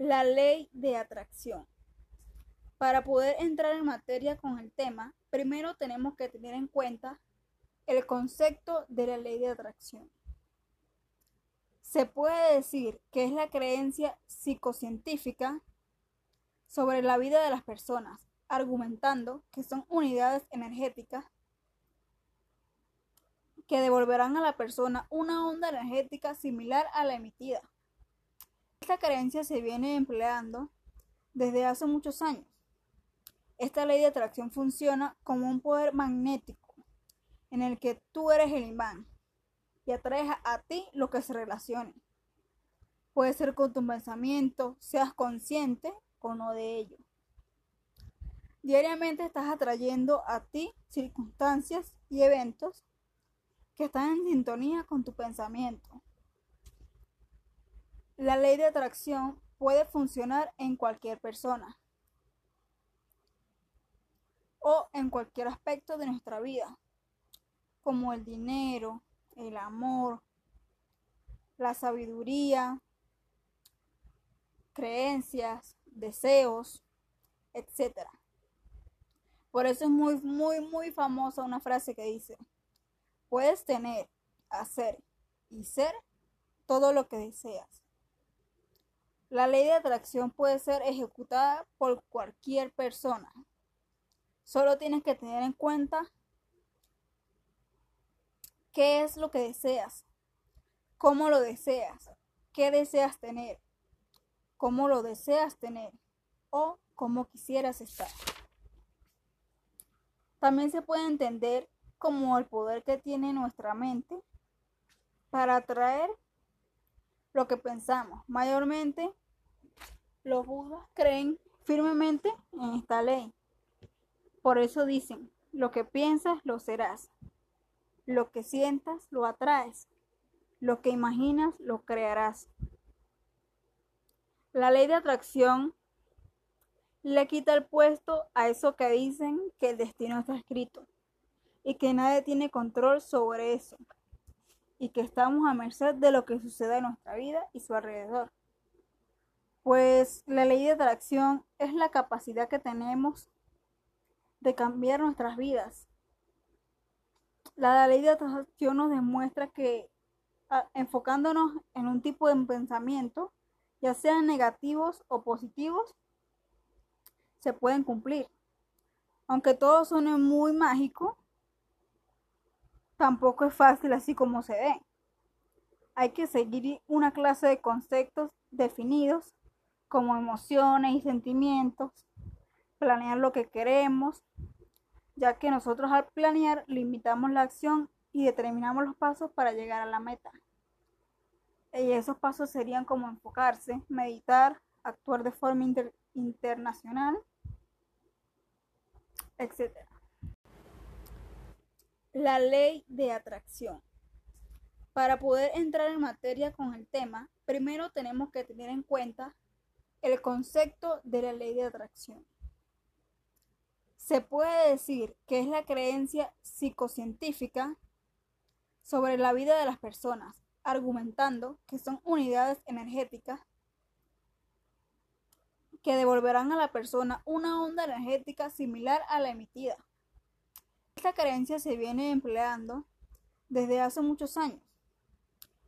La ley de atracción. Para poder entrar en materia con el tema, primero tenemos que tener en cuenta el concepto de la ley de atracción. Se puede decir que es la creencia psicocientífica sobre la vida de las personas, argumentando que son unidades energéticas que devolverán a la persona una onda energética similar a la emitida. Esta creencia se viene empleando desde hace muchos años. Esta ley de atracción funciona como un poder magnético en el que tú eres el imán y atraes a ti lo que se relacione. Puede ser con tu pensamiento, seas consciente o no de ello. Diariamente estás atrayendo a ti circunstancias y eventos que están en sintonía con tu pensamiento. La ley de atracción puede funcionar en cualquier persona o en cualquier aspecto de nuestra vida, como el dinero, el amor, la sabiduría, creencias, deseos, etc. Por eso es muy, muy, muy famosa una frase que dice, puedes tener, hacer y ser todo lo que deseas. La ley de atracción puede ser ejecutada por cualquier persona. Solo tienes que tener en cuenta qué es lo que deseas, cómo lo deseas, qué deseas tener, cómo lo deseas tener o cómo quisieras estar. También se puede entender como el poder que tiene nuestra mente para atraer lo que pensamos. Mayormente los budas creen firmemente en esta ley. Por eso dicen, lo que piensas lo serás. Lo que sientas lo atraes. Lo que imaginas lo crearás. La ley de atracción le quita el puesto a eso que dicen que el destino está escrito y que nadie tiene control sobre eso y que estamos a merced de lo que suceda en nuestra vida y su alrededor. Pues la ley de atracción es la capacidad que tenemos de cambiar nuestras vidas. La ley de atracción nos demuestra que enfocándonos en un tipo de pensamiento, ya sean negativos o positivos, se pueden cumplir. Aunque todo suene muy mágico, tampoco es fácil así como se ve. Hay que seguir una clase de conceptos definidos como emociones y sentimientos, planear lo que queremos, ya que nosotros al planear limitamos la acción y determinamos los pasos para llegar a la meta. Y esos pasos serían como enfocarse, meditar, actuar de forma internacional, etc. La ley de atracción. Para poder entrar en materia con el tema, primero tenemos que tener en cuenta el concepto de la ley de atracción. Se puede decir que es la creencia psicocientífica sobre la vida de las personas, argumentando que son unidades energéticas que devolverán a la persona una onda energética similar a la emitida. Esta creencia se viene empleando desde hace muchos años.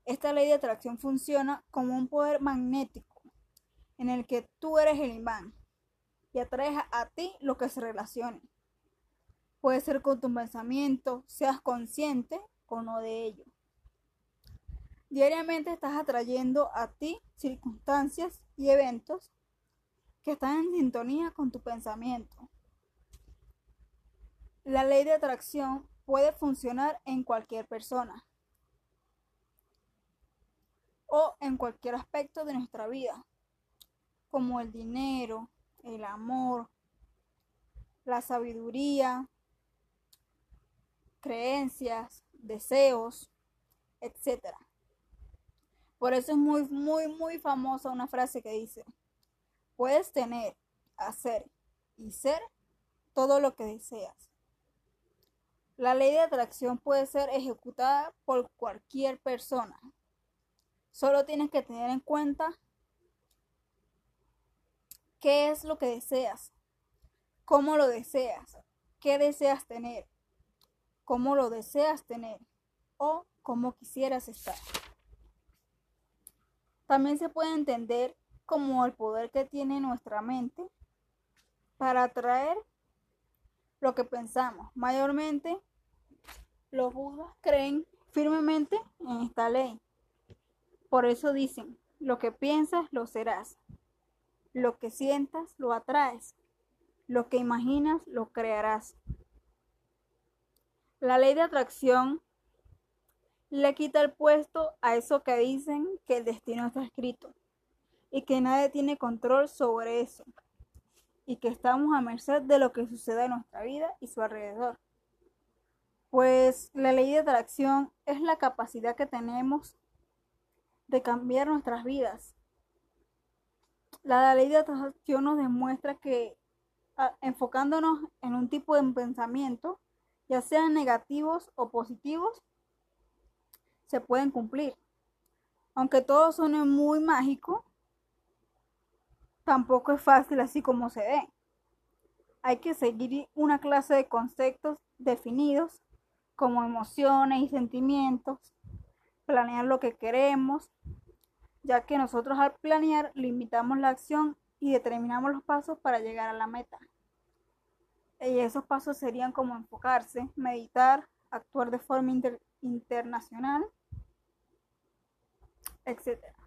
Esta ley de atracción funciona como un poder magnético en el que tú eres el imán y atraes a ti lo que se relacione. Puede ser con tu pensamiento, seas consciente o no de ello. Diariamente estás atrayendo a ti circunstancias y eventos que están en sintonía con tu pensamiento. La ley de atracción puede funcionar en cualquier persona o en cualquier aspecto de nuestra vida, como el dinero, el amor, la sabiduría, creencias, deseos, etc. Por eso es muy, muy, muy famosa una frase que dice, puedes tener, hacer y ser todo lo que deseas. La ley de atracción puede ser ejecutada por cualquier persona. Solo tienes que tener en cuenta ¿Qué es lo que deseas? ¿Cómo lo deseas? ¿Qué deseas tener? ¿Cómo lo deseas tener? ¿O cómo quisieras estar? También se puede entender como el poder que tiene nuestra mente para atraer lo que pensamos. Mayormente los budas creen firmemente en esta ley. Por eso dicen, lo que piensas lo serás. Lo que sientas lo atraes. Lo que imaginas lo crearás. La ley de atracción le quita el puesto a eso que dicen que el destino está escrito y que nadie tiene control sobre eso y que estamos a merced de lo que suceda en nuestra vida y su alrededor. Pues la ley de atracción es la capacidad que tenemos de cambiar nuestras vidas. La ley de atracción nos demuestra que enfocándonos en un tipo de pensamiento, ya sean negativos o positivos, se pueden cumplir. Aunque todo suene muy mágico, tampoco es fácil así como se ve. Hay que seguir una clase de conceptos definidos como emociones y sentimientos, planear lo que queremos, ya que nosotros al planear limitamos la acción y determinamos los pasos para llegar a la meta. Y esos pasos serían como enfocarse, meditar, actuar de forma internacional, etc.